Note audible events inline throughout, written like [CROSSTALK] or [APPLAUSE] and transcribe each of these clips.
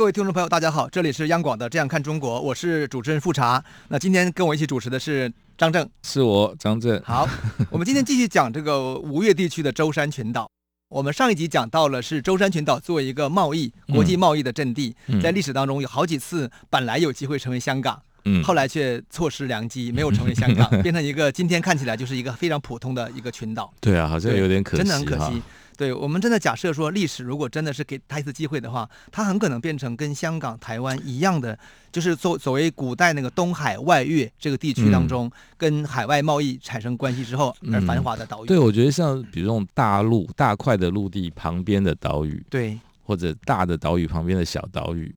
各位听众朋友，大家好，这里是央广的《这样看中国》，我是主持人富察。那今天跟我一起主持的是张正，是我张正。好，我们今天继续讲这个吴越地区的舟山群岛。我们上一集讲到了是舟山群岛作为一个贸易、国际贸易的阵地，嗯、在历史当中有好几次本来有机会成为香港，嗯、后来却错失良机，没有成为香港，[LAUGHS] 变成一个今天看起来就是一个非常普通的一个群岛。对啊，好像有点可惜，真的很可惜。对，我们真的假设说，历史如果真的是给他一次机会的话，他很可能变成跟香港、台湾一样的，就是作所谓古代那个东海外越这个地区当中，嗯、跟海外贸易产生关系之后而繁华的岛屿。嗯、对，我觉得像比如这种大陆大块的陆地旁边的岛屿，对，或者大的岛屿旁边的小岛屿。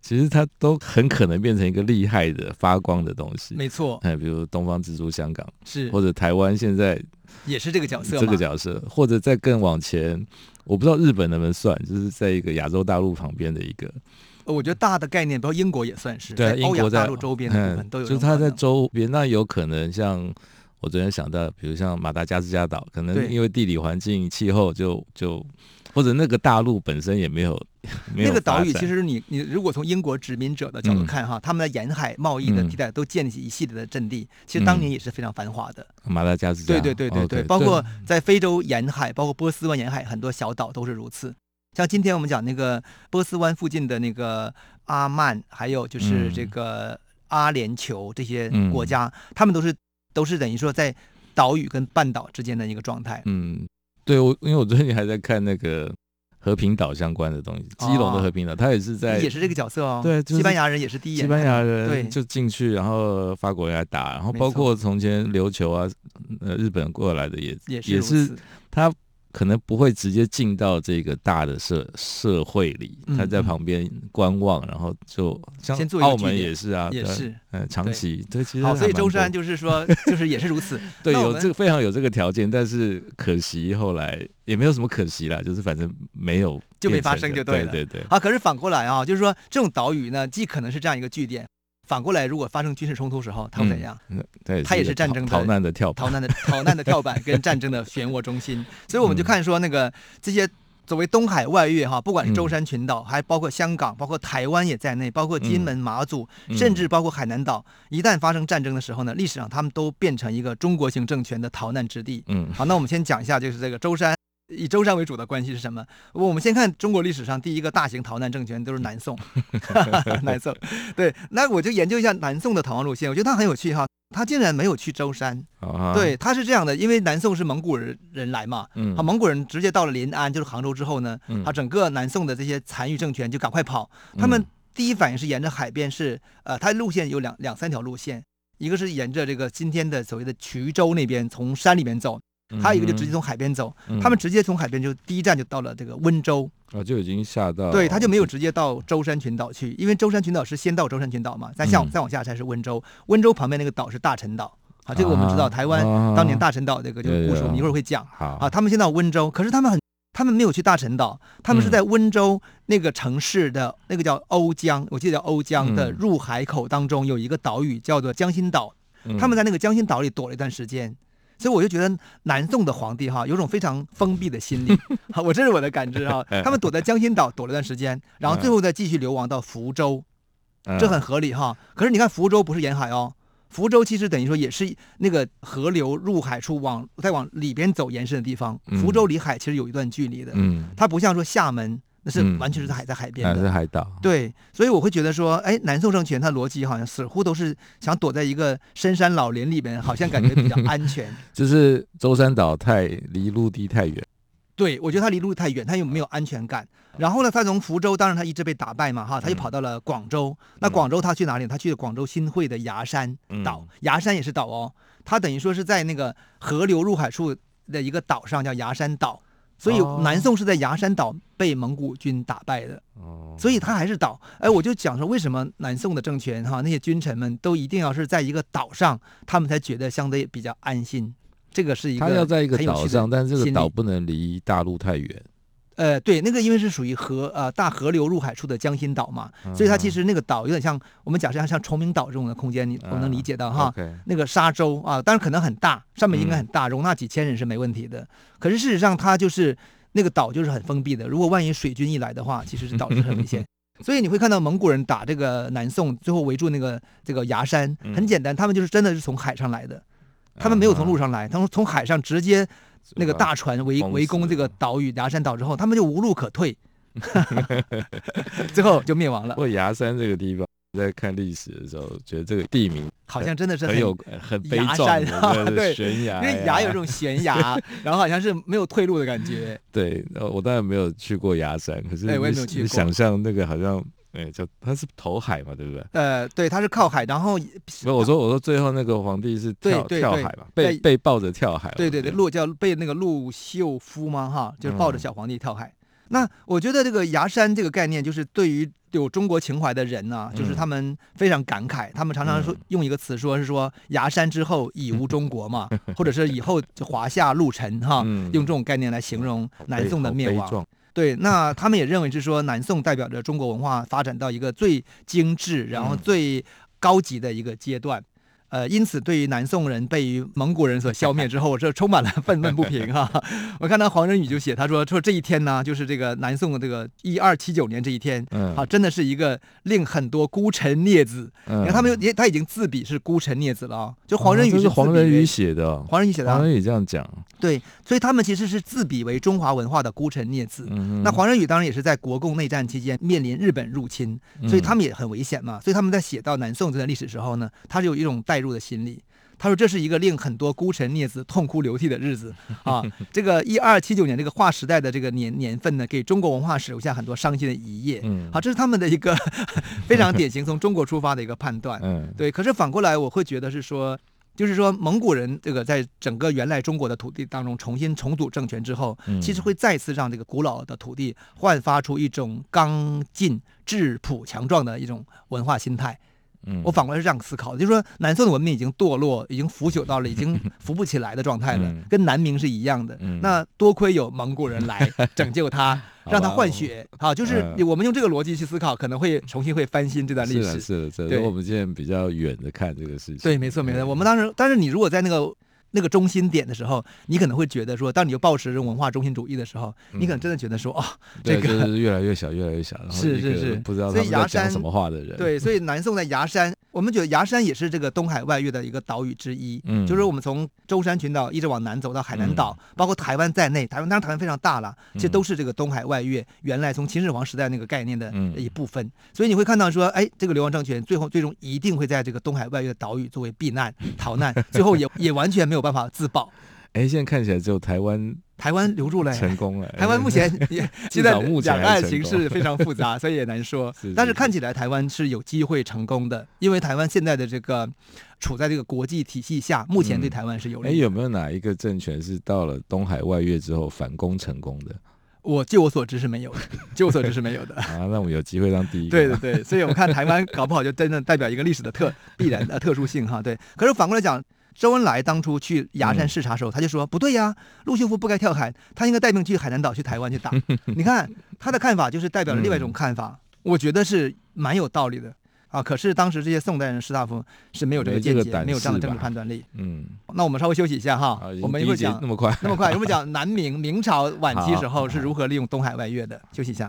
其实它都很可能变成一个厉害的发光的东西，没错。哎，比如东方之珠香港是，或者台湾现在也是这个角色，这个角色，或者再更往前，我不知道日本能不能算，就是在一个亚洲大陆旁边的一个。我觉得大的概念，包括英国也算是，对，英国在欧亚大陆周边的部分都有。就是它在周边，那有可能像我昨天想到，比如像马达加斯加岛，可能因为地理环境、气候就就。或者那个大陆本身也没有，[LAUGHS] 没有那个岛屿，其实你你如果从英国殖民者的角度看哈，嗯、他们的沿海贸易的地带都建立起一系列的阵地，嗯、其实当年也是非常繁华的。马达加斯加，对对对对对，okay, 包括在非洲沿海，包括波斯湾沿海很多小岛都是如此。像今天我们讲那个波斯湾附近的那个阿曼，还有就是这个阿联酋这些国家，嗯、他们都是都是等于说在岛屿跟半岛之间的一个状态。嗯。对，我因为我最近还在看那个和平岛相关的东西，基隆的和平岛，他也是在也是这个角色哦。对，西班牙人也是第一，西班牙人就进去，然后法国人来打，然后包括从前琉球啊，呃，日本过来的也也是他。可能不会直接进到这个大的社社会里，他在旁边观望，然后就像澳门也是啊，也是，嗯，长期对，其实好，所以舟山就是说，[LAUGHS] 就是也是如此，对，有这个非常有这个条件，但是可惜后来也没有什么可惜啦，就是反正没有就没发生就对了，对对。啊，可是反过来啊，就是说这种岛屿呢，既可能是这样一个据点。反过来，如果发生军事冲突时候，他会怎样？嗯，他也是战争的逃难的跳板，逃难的逃难的跳板跟战争的漩涡中心。所以我们就看说，那个这些作为东海外域哈，不管是舟山群岛，还包括香港，包括台湾也在内，包括金门、马祖，甚至包括海南岛，一旦发生战争的时候呢，历史上他们都变成一个中国型政权的逃难之地。嗯，好，那我们先讲一下，就是这个舟山。以舟山为主的关系是什么？我们先看中国历史上第一个大型逃难政权都是南宋 [LAUGHS] [LAUGHS] 南宋。对，那我就研究一下南宋的逃亡路线，我觉得他很有趣哈，他竟然没有去舟山。[LAUGHS] 对，他是这样的，因为南宋是蒙古人人来嘛，好，蒙古人直接到了临安，就是杭州之后呢，他整个南宋的这些残余政权就赶快跑，他们第一反应是沿着海边是，呃，他路线有两两三条路线，一个是沿着这个今天的所谓的衢州那边从山里面走。还有一个就直接从海边走，嗯、他们直接从海边就第一站就到了这个温州啊，就已经下到。对，他就没有直接到舟山群岛去，因为舟山群岛是先到舟山群岛嘛，再向、嗯、再往下才是温州，温州旁边那个岛是大陈岛，啊，这个我们知道，台湾当年大陈岛这个就是故事，我们一会儿会讲。啊，他们先到温州，可是他们很，他们没有去大陈岛，他们是在温州那个城市的那个叫瓯江，我记得叫瓯江的入海口当中有一个岛屿叫做江心岛，他们在那个江心岛里躲了一段时间。所以我就觉得南宋的皇帝哈有种非常封闭的心理，[LAUGHS] 好，我这是我的感知哈。[LAUGHS] 他们躲在江心岛躲了段时间，然后最后再继续流亡到福州，这很合理哈。可是你看福州不是沿海哦，福州其实等于说也是那个河流入海处往再往里边走延伸的地方。福州离海其实有一段距离的，它不像说厦门。是完全是在海在海边的，是海岛。对，所以我会觉得说，哎，南宋政权它逻辑好像似乎都是想躲在一个深山老林里边，好像感觉比较 [LAUGHS] 安全。就是舟山岛太离陆地太远。对，我觉得他离陆地太远，他又没有安全感。然后呢，他从福州，当然他一直被打败嘛，哈，他又跑到了广州。那广州他去哪里？他去了广州新会的崖山岛，崖山也是岛哦。他等于说是在那个河流入海处的一个岛上，叫崖山岛。所以南宋是在崖山岛被蒙古军打败的。哦，所以他还是岛。哎，我就讲说，为什么南宋的政权哈，那些君臣们都一定要是在一个岛上，他们才觉得相对比较安心。这个是一个他要在一个岛上，但是这个岛不能离大陆太远。呃，对，那个因为是属于河呃大河流入海处的江心岛嘛，嗯、所以它其实那个岛有点像我们假设像像崇明岛这种的空间，你我能理解到哈。那个沙洲啊，当然可能很大，上面应该很大，容纳几千人是没问题的。嗯、可是事实上，它就是那个岛就是很封闭的。如果万一水军一来的话，其实是岛是很危险。[LAUGHS] 所以你会看到蒙古人打这个南宋，最后围住那个这个崖山，很简单，他们就是真的是从海上来的，他们没有从路上来，他们从海上直接。那个大船围围攻这个岛屿牙山岛之后，他们就无路可退，[LAUGHS] 最后就灭亡了。不过牙山这个地方，在看历史的时候，觉得这个地名好像真的是很有很悲壮的对悬崖，因为崖有这种悬崖，[LAUGHS] 然后好像是没有退路的感觉。对，我当然没有去过崖山，可是我也没有去过。想象那个好像。哎，就他是投海嘛，对不对？呃，对，他是靠海，然后不是我说，我说最后那个皇帝是跳对对对跳海嘛，被被抱着跳海。对对对，陆叫被那个陆秀夫嘛，哈，就是抱着小皇帝跳海。嗯、那我觉得这个崖山这个概念，就是对于有中国情怀的人呢、啊，就是他们非常感慨，嗯、他们常常说用一个词说是说崖山之后已无中国嘛，嗯、或者是以后华夏陆沉哈，嗯、用这种概念来形容南宋的灭亡。对，那他们也认为是说南宋代表着中国文化发展到一个最精致，然后最高级的一个阶段。呃，因此，对于南宋人被蒙古人所消灭之后，这充满了愤愤不平哈。[LAUGHS] 我看到黄仁宇就写，他说说这一天呢，就是这个南宋的这个一二七九年这一天，嗯，啊，真的是一个令很多孤臣孽子，嗯，你看他们也他已经自比是孤臣孽子了啊。就黄仁宇是黄仁宇写的，黄仁宇写的，黄仁宇这样讲，对，所以他们其实是自比为中华文化的孤臣孽子。嗯，那黄仁宇当然也是在国共内战期间面临日本入侵，所以他们也很危险嘛。所以他们在写到南宋这段历史时候呢，他是有一种带入的心理，他说这是一个令很多孤臣孽子痛哭流涕的日子啊！这个一二七九年这个划时代的这个年年份呢，给中国文化史留下很多伤心的一页。嗯，好，这是他们的一个 [LAUGHS] 非常典型从中国出发的一个判断。嗯，对。可是反过来，我会觉得是说，就是说蒙古人这个在整个原来中国的土地当中重新重组政权之后，其实会再次让这个古老的土地焕发出一种刚劲、质朴、强壮的一种文化心态。嗯，我反过来是这样思考的，就是说南宋的文明已经堕落，已经腐朽到了已经 [LAUGHS] 扶不起来的状态了，嗯、跟南明是一样的。嗯、那多亏有蒙古人来拯救他，[LAUGHS] 让他换血。好，就是我们用这个逻辑去思考，可能会重新会翻新这段历史。是的，是的，所以对我们现在比较远的看这个事情。对，没错，没错。我们当时，但是你如果在那个。那个中心点的时候，你可能会觉得说，当你又抱持文化中心主义的时候，你可能真的觉得说，哦，这个是越来越小，越来越小，是是是，不知道他们在讲什么话的人。对，所以南宋在崖山，[LAUGHS] 我们觉得崖山也是这个东海外越的一个岛屿之一。嗯，就是我们从舟山群岛一直往南走到海南岛，包括台湾在内，台湾当然台湾非常大了，其实都是这个东海外越原来从秦始皇时代那个概念的一部分。所以你会看到说，哎，这个流亡政权最后最终一定会在这个东海外越的岛屿作为避难逃难，[LAUGHS] 最后也也完全没有办法自保。哎，现在看起来只有台湾，台湾留住了，成功了。台湾目前 [LAUGHS] 也现在两岸形势非常复杂，[LAUGHS] 所以也难说。是是是，但是看起来台湾是有机会成功的，因为台湾现在的这个处在这个国际体系下，目前对台湾是有利。哎、嗯，有没有哪一个政权是到了东海外越之后反攻成功的？我据我所知是没有的，[LAUGHS] 据我所知是没有的。啊，那我们有机会当第一个。对对对，所以我们看台湾搞不好就真的代表一个历史的特必然的特殊性哈。对，可是反过来讲。周恩来当初去牙山视察的时候，他就说：“不对呀，陆秀夫不该跳海，他应该带兵去海南岛、去台湾去打。[LAUGHS] ”你看他的看法，就是代表了另外一种看法，我觉得是蛮有道理的啊。可是当时这些宋代人士大夫是没有这个见解，没有这样的政治判断力。嗯，那我们稍微休息一下哈，我们一会儿讲那么快，那么快，我们讲 [LAUGHS] 南明明朝晚期时候是如何利用东海外越的。休息一下。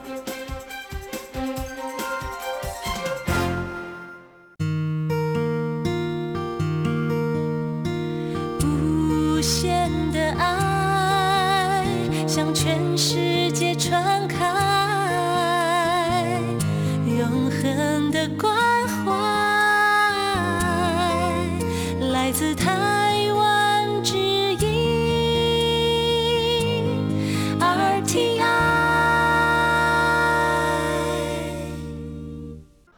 无限的爱，向全世界传开。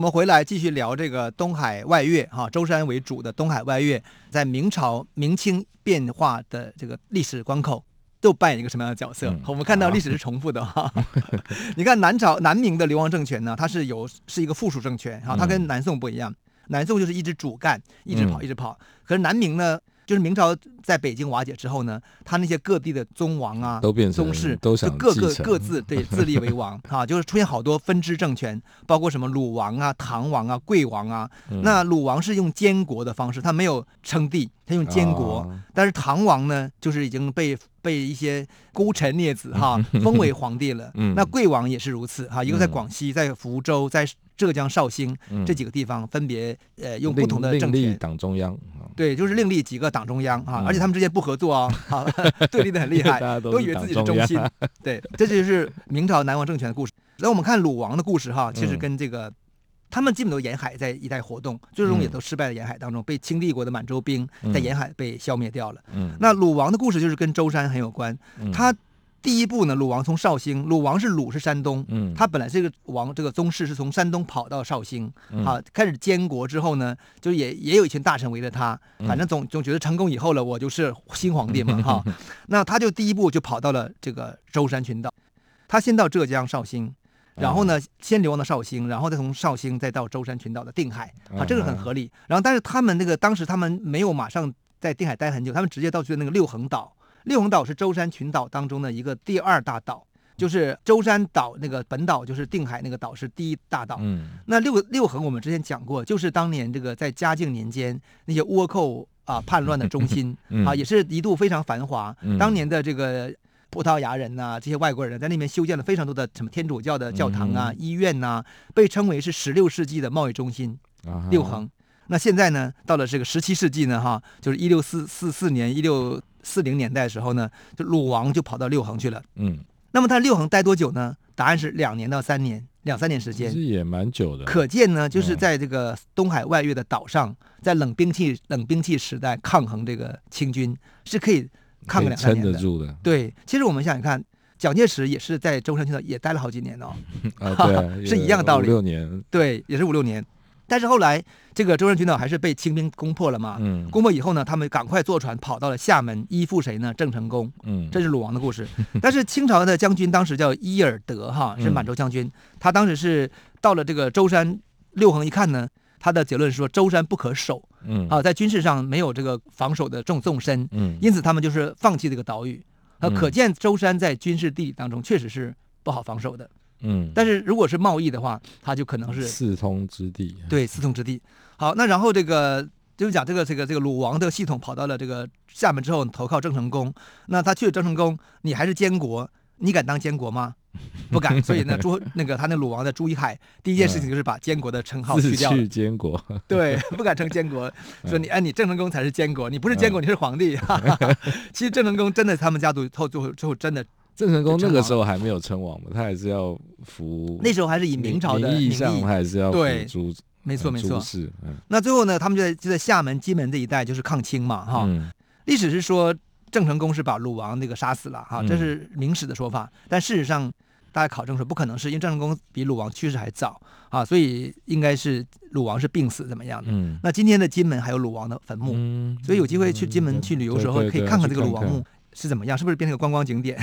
我们回来继续聊这个东海外越哈，舟山为主的东海外越，在明朝明清变化的这个历史关口，都扮演一个什么样的角色？嗯、我们看到历史是重复的哈。[LAUGHS] 你看南朝南明的流亡政权呢，它是有是一个附属政权哈，它跟南宋不一样，南宋就是一直主干，一直跑，一直跑。可是南明呢？就是明朝在北京瓦解之后呢，他那些各地的宗王啊、都变宗室，都就各个各自对 [LAUGHS] 自立为王啊，就是出现好多分支政权，包括什么鲁王啊、唐王啊、贵王啊。嗯、那鲁王是用监国的方式，他没有称帝，他用监国。哦、但是唐王呢，就是已经被被一些孤臣孽子哈、[LAUGHS] 啊、封为皇帝了。嗯、那贵王也是如此哈、啊，一个在广西，在福州，在。浙江绍兴这几个地方分别呃用不同的政权，立党中央，对，就是另立几个党中央啊，而且他们之间不合作啊，[LAUGHS] 啊，[LAUGHS] 对立的很厉害，都以为自己是中心。[LAUGHS] 对，这就是明朝南王政权的故事。那我们看鲁王的故事哈，其实跟这个他们基本都沿海在一带活动，最终也都失败在沿海当中，被清帝国的满洲兵在沿海被消灭掉了。嗯，那鲁王的故事就是跟舟山很有关，他。第一步呢，鲁王从绍兴，鲁王是鲁是山东，嗯，他本来这个王这个宗室是从山东跑到绍兴，嗯、啊，开始监国之后呢，就也也有一群大臣围着他，反正总总觉得成功以后了，我就是新皇帝嘛，[LAUGHS] 哈、啊，那他就第一步就跑到了这个舟山群岛，他先到浙江绍兴，然后呢，先流亡到绍兴，然后再从绍兴再到舟山群岛的定海，啊，这个很合理。然后但是他们那个当时他们没有马上在定海待很久，他们直接到去那个六横岛。六横岛是舟山群岛当中的一个第二大岛，就是舟山岛那个本岛，就是定海那个岛是第一大岛。嗯，那六六横我们之前讲过，就是当年这个在嘉靖年间那些倭寇啊叛乱的中心、[LAUGHS] 嗯、啊，也是一度非常繁华。嗯、当年的这个葡萄牙人呐、啊，这些外国人在那边修建了非常多的什么天主教的教堂啊、嗯、医院呐、啊，被称为是十六世纪的贸易中心。啊、六横。那现在呢，到了这个十七世纪呢，哈，就是一六四四四年一六。四零年代的时候呢，就鲁王就跑到六横去了。嗯，那么他六横待多久呢？答案是两年到三年，两三年时间。其实也蛮久的。可见呢，就是在这个东海外越的岛上，在冷兵器冷兵器时代抗衡这个清军是可以抗个两三年的。撑得住的。对，其实我们想想看，蒋介石也是在舟山群岛也待了好几年哦。[LAUGHS] 啊，对啊，[LAUGHS] 是一样的道理。五六年。对，也是五六年。但是后来，这个舟山群岛还是被清兵攻破了嘛？嗯，攻破以后呢，他们赶快坐船跑到了厦门，依附谁呢？郑成功。嗯，这是鲁王的故事。[LAUGHS] 但是清朝的将军当时叫伊尔德哈，是满洲将军。嗯、他当时是到了这个舟山六横一看呢，他的结论是说舟山不可守。嗯，啊，在军事上没有这个防守的这种纵深。嗯，因此他们就是放弃这个岛屿。啊，可见舟山在军事地理当中确实是不好防守的。嗯，但是如果是贸易的话，它就可能是四通之地。对，四通之地。好，那然后这个就是讲这个这个这个鲁王的系统跑到了这个厦门之后，投靠郑成功。那他去了郑成功，你还是监国，你敢当监国吗？不敢。[LAUGHS] 所以呢，朱那个他那鲁王的朱一海第一件事情就是把监国的称号去掉。去监国。对，不敢称监国，[LAUGHS] 说你哎，你郑成功才是监国，你不是监国，你是皇帝。[LAUGHS] 其实郑成功真的，他们家族后最后最后真的。郑成功那个时候还没有称王嘛，他还是要服。那时候还是以明朝的名义上，还是要对，没错没错。那最后呢，他们就在就在厦门、金门这一带就是抗清嘛，哈。历史是说郑成功是把鲁王那个杀死了，哈，这是明史的说法。但事实上，大家考证说不可能是，因为郑成功比鲁王去世还早啊，所以应该是鲁王是病死怎么样的。那今天的金门还有鲁王的坟墓，所以有机会去金门去旅游的时候，可以看看这个鲁王墓。是怎么样？是不是变成个观光景点？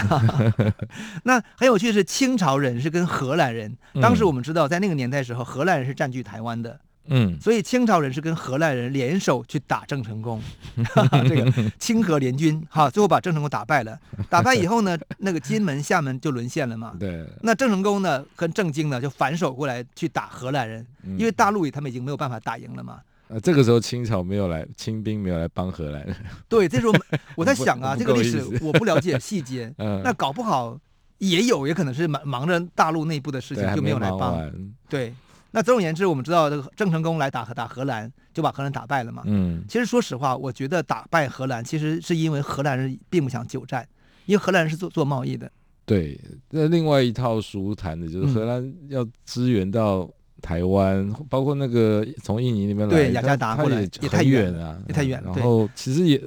[LAUGHS] 那很有趣的是，清朝人是跟荷兰人。当时我们知道，在那个年代时候，荷兰人是占据台湾的嗯，所以清朝人是跟荷兰人联手去打郑成功，[LAUGHS] 这个清荷联军哈，最后把郑成功打败了。打败以后呢，那个金门、厦门就沦陷了嘛。[LAUGHS] 对。那郑成功呢，跟郑经呢就反手过来去打荷兰人，因为大陆里他们已经没有办法打赢了嘛。啊，这个时候清朝没有来，清兵没有来帮荷兰人。[LAUGHS] 对，这时候 [LAUGHS] 我在想啊，这个历史我不了解细节，[LAUGHS] 嗯，那搞不好也有，也可能是忙忙着大陆内部的事情就没有来帮。对。那总而言之，我们知道这个郑成功来打打荷兰，就把荷兰打败了嘛。嗯，其实说实话，我觉得打败荷兰，其实是因为荷兰人并不想久战，因为荷兰人是做做贸易的。对，那另外一套书谈的就是荷兰要支援到台湾，嗯、包括那个从印尼那边来，对雅加达过来也太远了，也太远。然后其实也。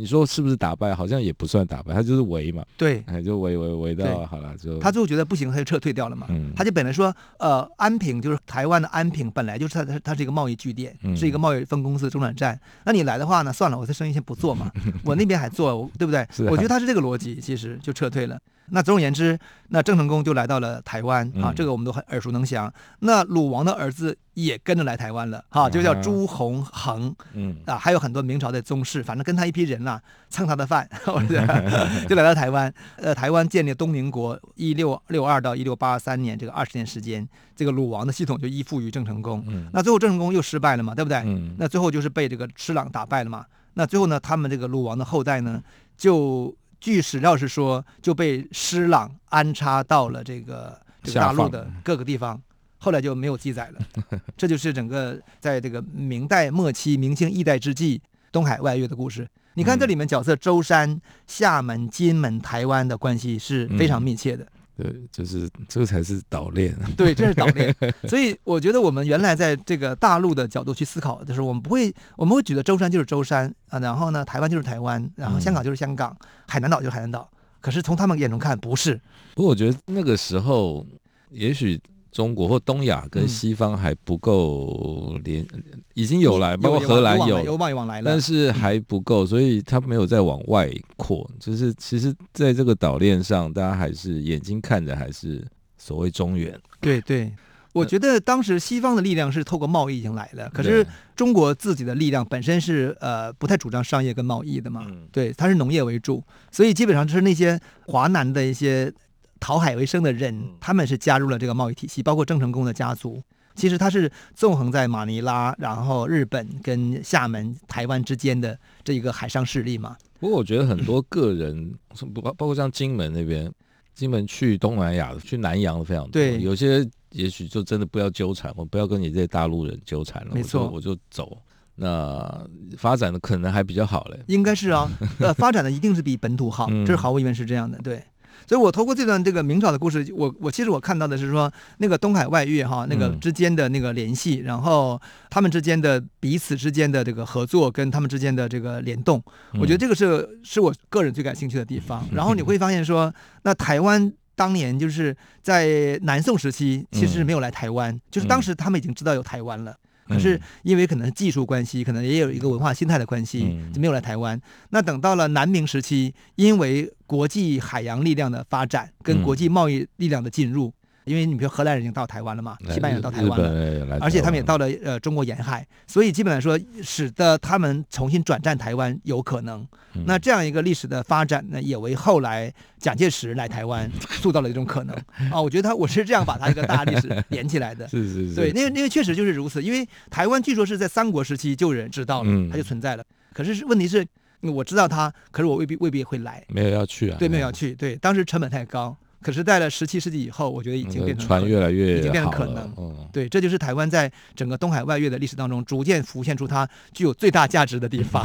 你说是不是打败？好像也不算打败，他就是围嘛。对，就围围围到好了，就他最后觉得不行，他就撤退掉了嘛。嗯，他就本来说，呃，安平就是台湾的安平，本来就是他他他是一个贸易据点，嗯、是一个贸易分公司中转站。那你来的话呢，算了，我这生意先不做嘛，[LAUGHS] 我那边还做，对不对？啊、我觉得他是这个逻辑，其实就撤退了。那总而言之，那郑成功就来到了台湾啊，这个我们都很耳熟能详。那鲁王的儿子也跟着来台湾了，哈，就叫朱洪恒，嗯啊，还有很多明朝的宗室，反正跟他一批人呐，蹭他的饭，[LAUGHS] 就来到台湾。呃，台湾建立东宁国，一六六二到一六八三年，这个二十年时间，这个鲁王的系统就依附于郑成功。那最后郑成功又失败了嘛，对不对？那最后就是被这个施琅打败了嘛。那最后呢，他们这个鲁王的后代呢，就。据史料是说，就被施琅安插到了这个这个大陆的各个地方，后来就没有记载了。[LAUGHS] 这就是整个在这个明代末期、明清易代之际东海外越的故事。你看这里面角色，舟山、厦门、金门、台湾的关系是非常密切的。对，就是这个才是岛链。对，这是岛链。[LAUGHS] 所以我觉得我们原来在这个大陆的角度去思考的时候，我们不会，我们会觉得舟山就是舟山啊，然后呢，台湾就是台湾，然后香港就是香港，嗯、海南岛就是海南岛。可是从他们眼中看，不是。不过我觉得那个时候，也许。中国或东亚跟西方还不够连，嗯、已经有来，包括荷兰有，有往来了，但是还不够，所以他没有再往外扩。就是其实在这个岛链上，大家还是眼睛看着，还是所谓中原。对对，我觉得当时西方的力量是透过贸易已经来了，可是中国自己的力量本身是呃不太主张商业跟贸易的嘛，嗯、对，它是农业为主，所以基本上就是那些华南的一些。讨海为生的人，他们是加入了这个贸易体系，包括郑成功的家族。其实他是纵横在马尼拉，然后日本跟厦门、台湾之间的这一个海上势力嘛。不过我觉得很多个人，包包括像金门那边，金门去东南亚的、去南洋的非常多。对，有些也许就真的不要纠缠，我不要跟你这些大陆人纠缠了。没错，我就走。那发展的可能还比较好嘞。应该是啊，[LAUGHS] 呃，发展的一定是比本土好，这是毫无疑问是这样的。对。所以，我透过这段这个明朝的故事，我我其实我看到的是说，那个东海外越哈，那个之间的那个联系，嗯、然后他们之间的彼此之间的这个合作，跟他们之间的这个联动，我觉得这个是是我个人最感兴趣的地方。然后你会发现说，那台湾当年就是在南宋时期，其实是没有来台湾，就是当时他们已经知道有台湾了。可是因为可能技术关系，可能也有一个文化心态的关系，就没有来台湾。那等到了南明时期，因为国际海洋力量的发展跟国际贸易力量的进入。因为你比如荷兰人已经到台湾了嘛，西班牙人到台湾了，而且他们也到了呃中国沿海，所以基本来说，使得他们重新转战台湾有可能。那这样一个历史的发展呢，也为后来蒋介石来台湾 [LAUGHS] 塑造了一种可能啊。我觉得他我是这样把他一个大历史连起来的。[LAUGHS] 是是是。对，因为因为确实就是如此，因为台湾据说是在三国时期就有人知道了，它就存在了。可是问题是，我知道他，可是我未必未必会来。没有要去啊？对，没有要去。对，当时成本太高。可是，在了十七世纪以后，我觉得已经变成船越来越已经变成可能。嗯、对，这就是台湾在整个东海外越的历史当中，逐渐浮现出它具有最大价值的地方。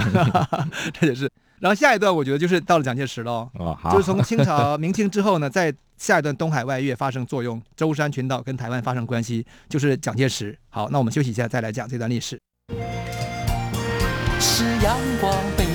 [LAUGHS] 这就是。然后下一段，我觉得就是到了蒋介石喽。哦、就是从清朝明清之后呢，在下一段东海外越发生作用，舟山群岛跟台湾发生关系，就是蒋介石。好，那我们休息一下，再来讲这段历史。是阳光，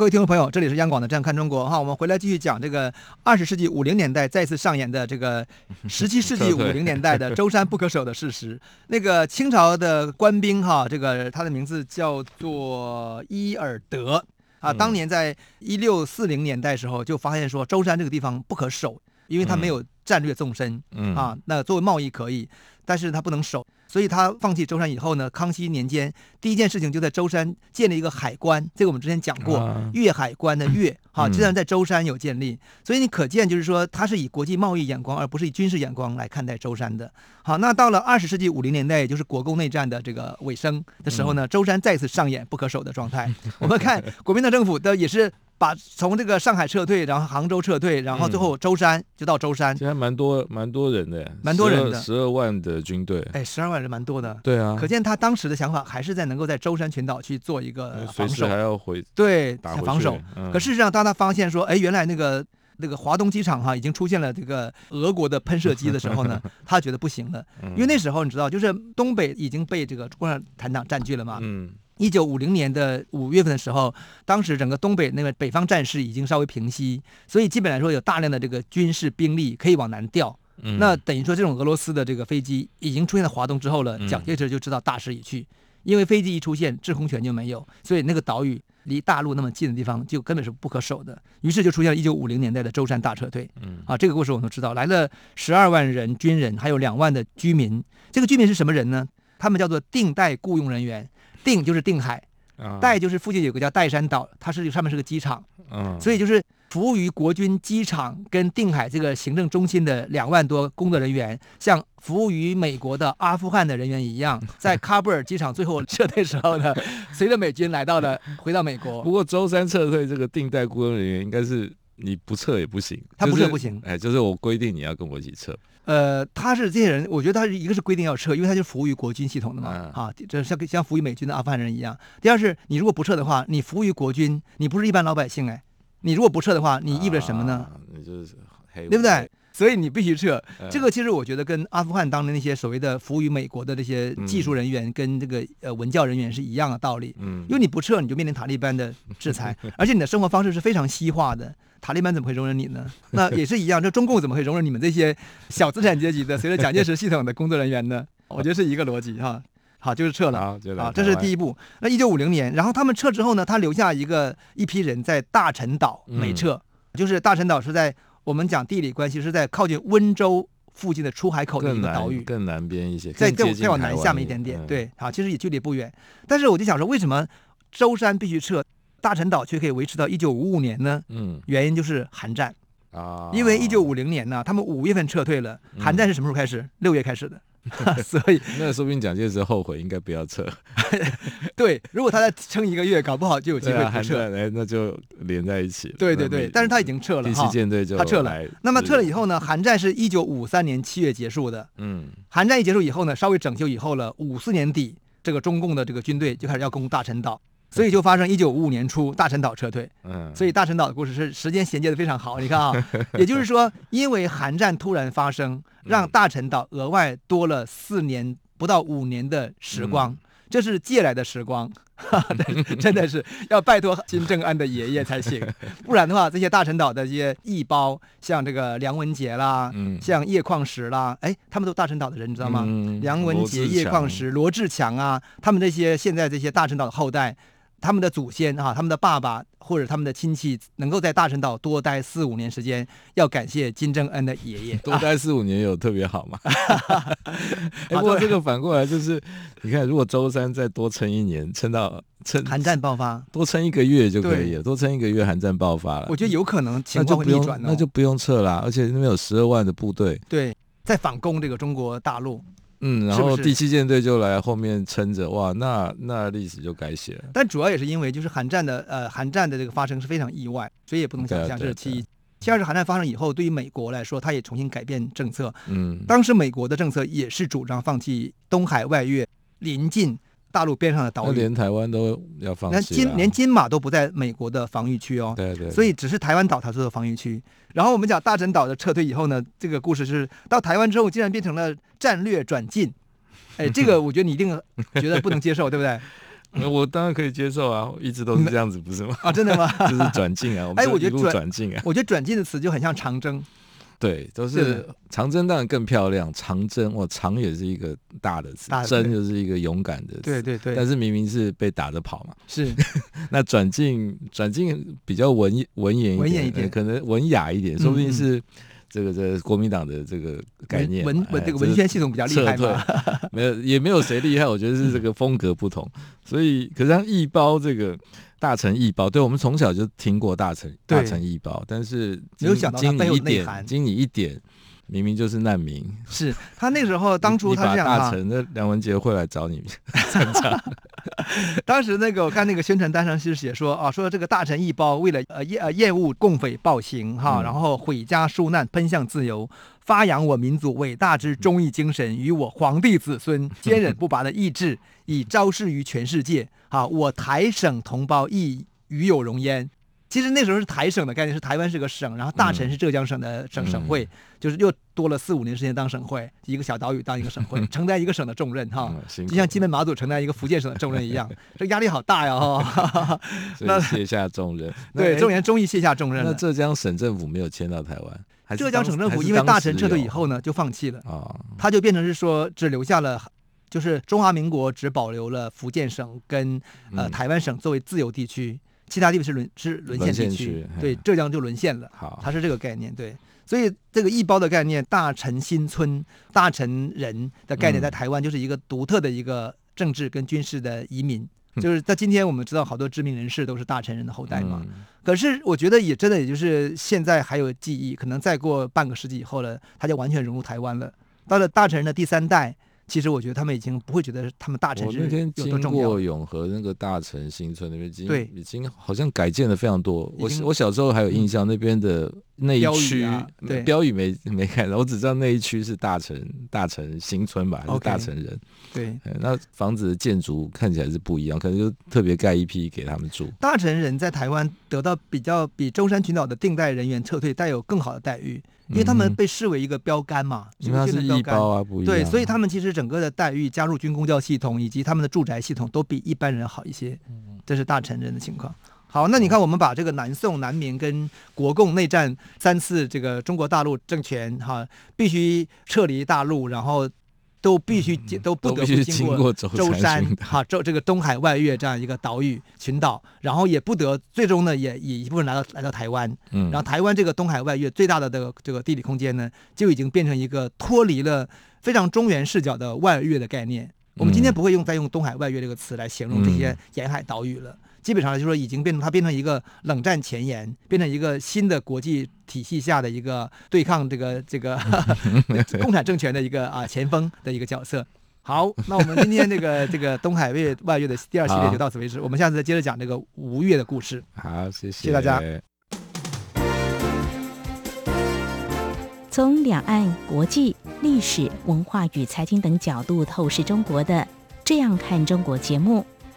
各位听众朋友，这里是央广的《这样看中国》哈，我们回来继续讲这个二十世纪五零年代再次上演的这个十七世纪 [LAUGHS] 五零年代的舟山不可守的事实。那个清朝的官兵哈，这个他的名字叫做伊尔德啊，当年在一六四零年代时候就发现说舟山这个地方不可守，因为他没有战略纵深啊，那作为贸易可以，但是他不能守。所以他放弃舟山以后呢，康熙年间第一件事情就在舟山建立一个海关，这个我们之前讲过，粤海关的粤，哈，这样在舟山有建立。所以你可见就是说，他是以国际贸易眼光，而不是以军事眼光来看待舟山的。好，那到了二十世纪五零年代，也就是国共内战的这个尾声的时候呢，舟山再次上演不可守的状态。[LAUGHS] 我们看国民党政府的也是。把从这个上海撤退，然后杭州撤退，然后最后舟山、嗯、就到舟山，其实还蛮多蛮多人的，蛮多人的，十二万的军队，哎，十二万人蛮多的，对啊，可见他当时的想法还是在能够在舟山群岛去做一个防守，随时还要回对防守。嗯、可事实上，当他发现说，哎，原来那个那个华东机场哈已经出现了这个俄国的喷射机的时候呢，[LAUGHS] 他觉得不行了，因为那时候你知道，就是东北已经被这个共产党占据了嘛，嗯。一九五零年的五月份的时候，当时整个东北那个北方战事已经稍微平息，所以基本来说有大量的这个军事兵力可以往南调。嗯、那等于说这种俄罗斯的这个飞机已经出现在华东之后了，蒋介石就知道大势已去，因为飞机一出现，制空权就没有，所以那个岛屿离大陆那么近的地方就根本是不可守的。于是就出现了一九五零年代的舟山大撤退。嗯啊，这个故事我们都知道，来了十二万人军人，还有两万的居民。这个居民是什么人呢？他们叫做定代雇佣人员。定就是定海，岱就是附近有个叫岱山岛，它是上面是个机场，所以就是服务于国军机场跟定海这个行政中心的两万多工作人员，像服务于美国的阿富汗的人员一样，[LAUGHS] 在喀布尔机场最后撤退时候呢，随着美军来到了回到美国。不过舟山撤退这个定代工作人员应该是你不撤也不行，他不撤不行，哎，就是我规定你要跟我一起撤。呃，他是这些人，我觉得他是一个是规定要撤，因为他就服务于国军系统的嘛，嗯、啊，这像像服务于美军的阿富汗人一样。第二是，你如果不撤的话，你服务于国军，你不是一般老百姓哎，你如果不撤的话，你意味着什么呢？你、啊、就是黑，对不对？所以你必须撤。嗯、这个其实我觉得跟阿富汗当年那些所谓的服务于美国的这些技术人员跟这个呃文教人员是一样的道理。嗯，因为你不撤，你就面临塔利班的制裁，[LAUGHS] 而且你的生活方式是非常西化的。塔利班怎么会容忍你呢？[LAUGHS] 那也是一样，这中共怎么会容忍你们这些小资产阶级的 [LAUGHS] 随着蒋介石系统的工作人员呢？我觉得是一个逻辑哈。好，就是撤了啊，这是第一步。那一九五零年，然后他们撤之后呢，他留下一个一批人在大陈岛没撤，嗯、就是大陈岛是在我们讲地理关系是在靠近温州附近的出海口的一个岛屿，更南边一些，再更再往南下面一点点。嗯、对，好，其实也距离不远。但是我就想说，为什么舟山必须撤？大陈岛却可以维持到一九五五年呢？嗯，原因就是韩战啊，因为一九五零年呢，他们五月份撤退了，韩战是什么时候开始？六月开始的，[LAUGHS] 所以 [LAUGHS] 那说不定蒋介石后悔，应该不要撤。[LAUGHS] 对，如果他再撑一个月，搞不好就有机会不撤。哎，那就连在一起。对对对，但是他已经撤了，第七舰队就他撤了。那么撤了以后呢？韩战是一九五三年七月结束的。嗯，韩战一结束以后呢，稍微整修以后了，五四年底，这个中共的这个军队就开始要攻大陈岛。所以就发生一九五五年初大陈岛撤退，嗯，所以大陈岛的故事是时间衔接的非常好。你看啊，[LAUGHS] 也就是说，因为韩战突然发生，让大陈岛额外多了四年不到五年的时光，这是借来的时光，[LAUGHS] 哈，[LAUGHS] 真的是要拜托金正恩的爷爷才行，不然的话，这些大陈岛的这些义胞，像这个梁文杰啦，像叶矿石啦，哎，他们都大陈岛的人，你知道吗？梁文杰、叶矿石、罗志强啊，他们这些现在这些大陈岛的后代。他们的祖先啊，他们的爸爸或者他们的亲戚能够在大陈岛多待四五年时间，要感谢金正恩的爷爷。多待四五年有特别好吗？[LAUGHS] 不过这个反过来就是，你看，如果舟山再多撑一年，撑到撑 [LAUGHS] 韩战爆发，多撑一个月就可以了，多撑一个月，韩战爆发了，我觉得有可能情况会逆转，那就不用撤了，而且那边有十二万的部队，对，在反攻这个中国大陆。嗯，然后第七舰队就来后面撑着，哇，那那历史就改写了。但主要也是因为就是韩战的呃韩战的这个发生是非常意外，所以也不能想象这是其一。七二是韩战发生以后，对于美国来说，他也重新改变政策。嗯，当时美国的政策也是主张放弃东海外越临近大陆边上的岛屿，连台湾都要放弃。那金连金马都不在美国的防御区哦，对对。所以只是台湾岛它做的防御区。然后我们讲大陈岛的撤退以后呢，这个故事是到台湾之后，竟然变成了战略转进。哎，[LAUGHS] 这个我觉得你一定觉得不能接受，对不对？[LAUGHS] 我当然可以接受啊，一直都是这样子，不是吗？啊，真的吗？[LAUGHS] 就是转进啊，哎，我觉得转进啊，我觉得转进的词就很像长征。对，都是长征，当然更漂亮。长征，我长也是一个大的词，征就是一个勇敢的词。对对对。但是明明是被打着跑嘛。是。[LAUGHS] 那转进，转进比较文文言文言一点，可能文雅一点，说不定是。这个这个国民党的这个概念，文文这个文宣系统比较厉害嘛？没有，也没有谁厉害，我觉得是这个风格不同。所以，可是像一包这个大成易宝，对我们从小就听过大成大成易宝，但是没有想到它背后内涵，经你一点。明明就是难民，是他那时候 [LAUGHS] 当初他这样，大臣那梁文杰会来找你 [LAUGHS] 参加。[LAUGHS] 当时那个我看那个宣传单上是写说啊，说这个大臣一包为了呃厌呃厌恶共匪暴行哈，嗯、然后毁家纾难，奔向自由，发扬我民族伟大之忠义精神，与我皇帝子孙坚忍不拔的意志，以昭示于全世界。啊，我台省同胞亦与有荣焉。其实那时候是台省的概念，是台湾是个省，然后大陈是浙江省的省、嗯、省会，就是又多了四五年时间当省会，一个小岛屿当一个省会，承担一个省的重任哈，[LAUGHS] 嗯、就像金门马祖承担一个福建省的重任一样，[LAUGHS] 这压力好大呀哈。[LAUGHS] 那卸下重任，对，中原终于卸下重任了。那浙江省政府没有迁到台湾，浙江省政府因为大臣撤退以后呢，就放弃了。啊，他就变成是说只留下了，就是中华民国只保留了福建省跟呃台湾省作为自由地区。其他地方是沦是沦陷地区，对，浙江就沦陷了。好，它是这个概念，对，所以这个一包的概念，大陈新村、大陈人的概念，在台湾就是一个独特的一个政治跟军事的移民。嗯、就是在今天，我们知道好多知名人士都是大臣人的后代嘛。嗯、可是我觉得也真的，也就是现在还有记忆，可能再过半个世纪以后了，他就完全融入台湾了。到了大臣人的第三代。其实我觉得他们已经不会觉得他们大城市有多重要。我那天经过永和那个大城新村那边，已经对已经好像改建的非常多。经我我小时候还有印象，那边的那一区、标语没没看到，我只知道那一区是大城大城新村吧，还是大城人。对，那房子的建筑看起来是不一样，可能就特别盖一批给他们住。大城人在台湾得到比较比舟山群岛的定代人员撤退带有更好的待遇。因为他们被视为一个标杆嘛，因为他是标杆啊，不一样。对，所以他们其实整个的待遇，加入军公教系统以及他们的住宅系统都比一般人好一些。这是大臣人的情况。好，那你看我们把这个南宋、南明跟国共内战三次，这个中国大陆政权哈，必须撤离大陆，然后。都必须经都不得不经过舟山哈，舟这个东海外越这样一个岛屿群岛，然后也不得最终呢也也一部分来到来到台湾，嗯，然后台湾这个东海外越最大的这个这个地理空间呢，就已经变成一个脱离了非常中原视角的外越的概念。我们今天不会用再用东海外越这个词来形容这些沿海岛屿了。基本上就是说，已经变成它变成一个冷战前沿，变成一个新的国际体系下的一个对抗这个 [LAUGHS] 这个 [LAUGHS] 共产政权的一个啊前锋的一个角色。好，那我们今天这个这个东海月外月的第二系列就到此为止，我们下次再接着讲这个吴越的故事。好，谢谢，谢谢大家。从两岸、国际、历史、文化与财经等角度透视中国的，这样看中国节目。